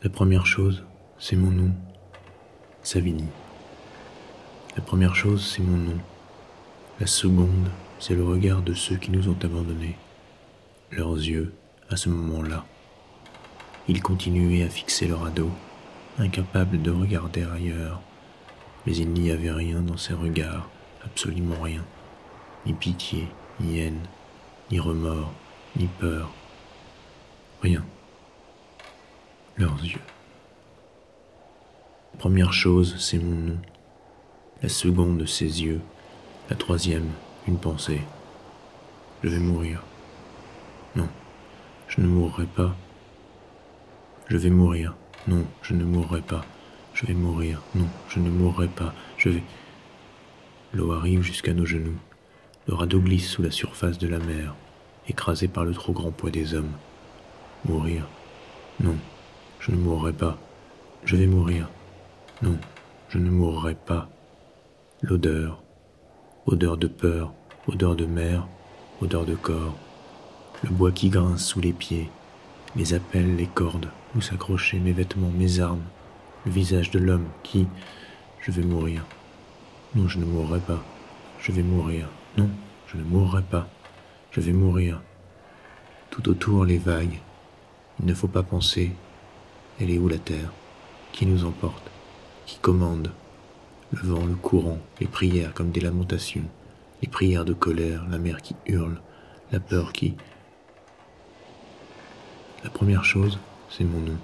La première chose, c'est mon nom, Savini. La première chose, c'est mon nom. La seconde, c'est le regard de ceux qui nous ont abandonnés. Leurs yeux, à ce moment-là. Ils continuaient à fixer leur radeau, incapables de regarder ailleurs. Mais il n'y avait rien dans ces regards, absolument rien. Ni pitié, ni haine, ni remords, ni peur. Rien leurs yeux. Première chose, c'est mon nom. La seconde, ses yeux. La troisième, une pensée. Je vais mourir. Non, je ne mourrai pas. Je vais mourir. Non, je ne mourrai pas. Je vais mourir. Non, je ne mourrai pas. Je vais... L'eau arrive jusqu'à nos genoux. Le radeau glisse sous la surface de la mer, écrasé par le trop grand poids des hommes. Mourir. Non, je ne mourrai pas. Je vais mourir. Non, je ne mourrai pas. L'odeur. Odeur de peur, odeur de mer, odeur de corps. Le bois qui grince sous les pieds. Les appels, les cordes, où s'accrocher mes vêtements, mes armes. Le visage de l'homme qui... Je vais mourir. Non, je ne mourrai pas. Je vais mourir. Non, je ne mourrai pas. Je vais mourir. Tout autour les vagues. Il ne faut pas penser, elle est où la terre? Qui nous emporte? Qui commande? Le vent, le courant, les prières comme des lamentations, les prières de colère, la mer qui hurle, la peur qui... La première chose, c'est mon nom.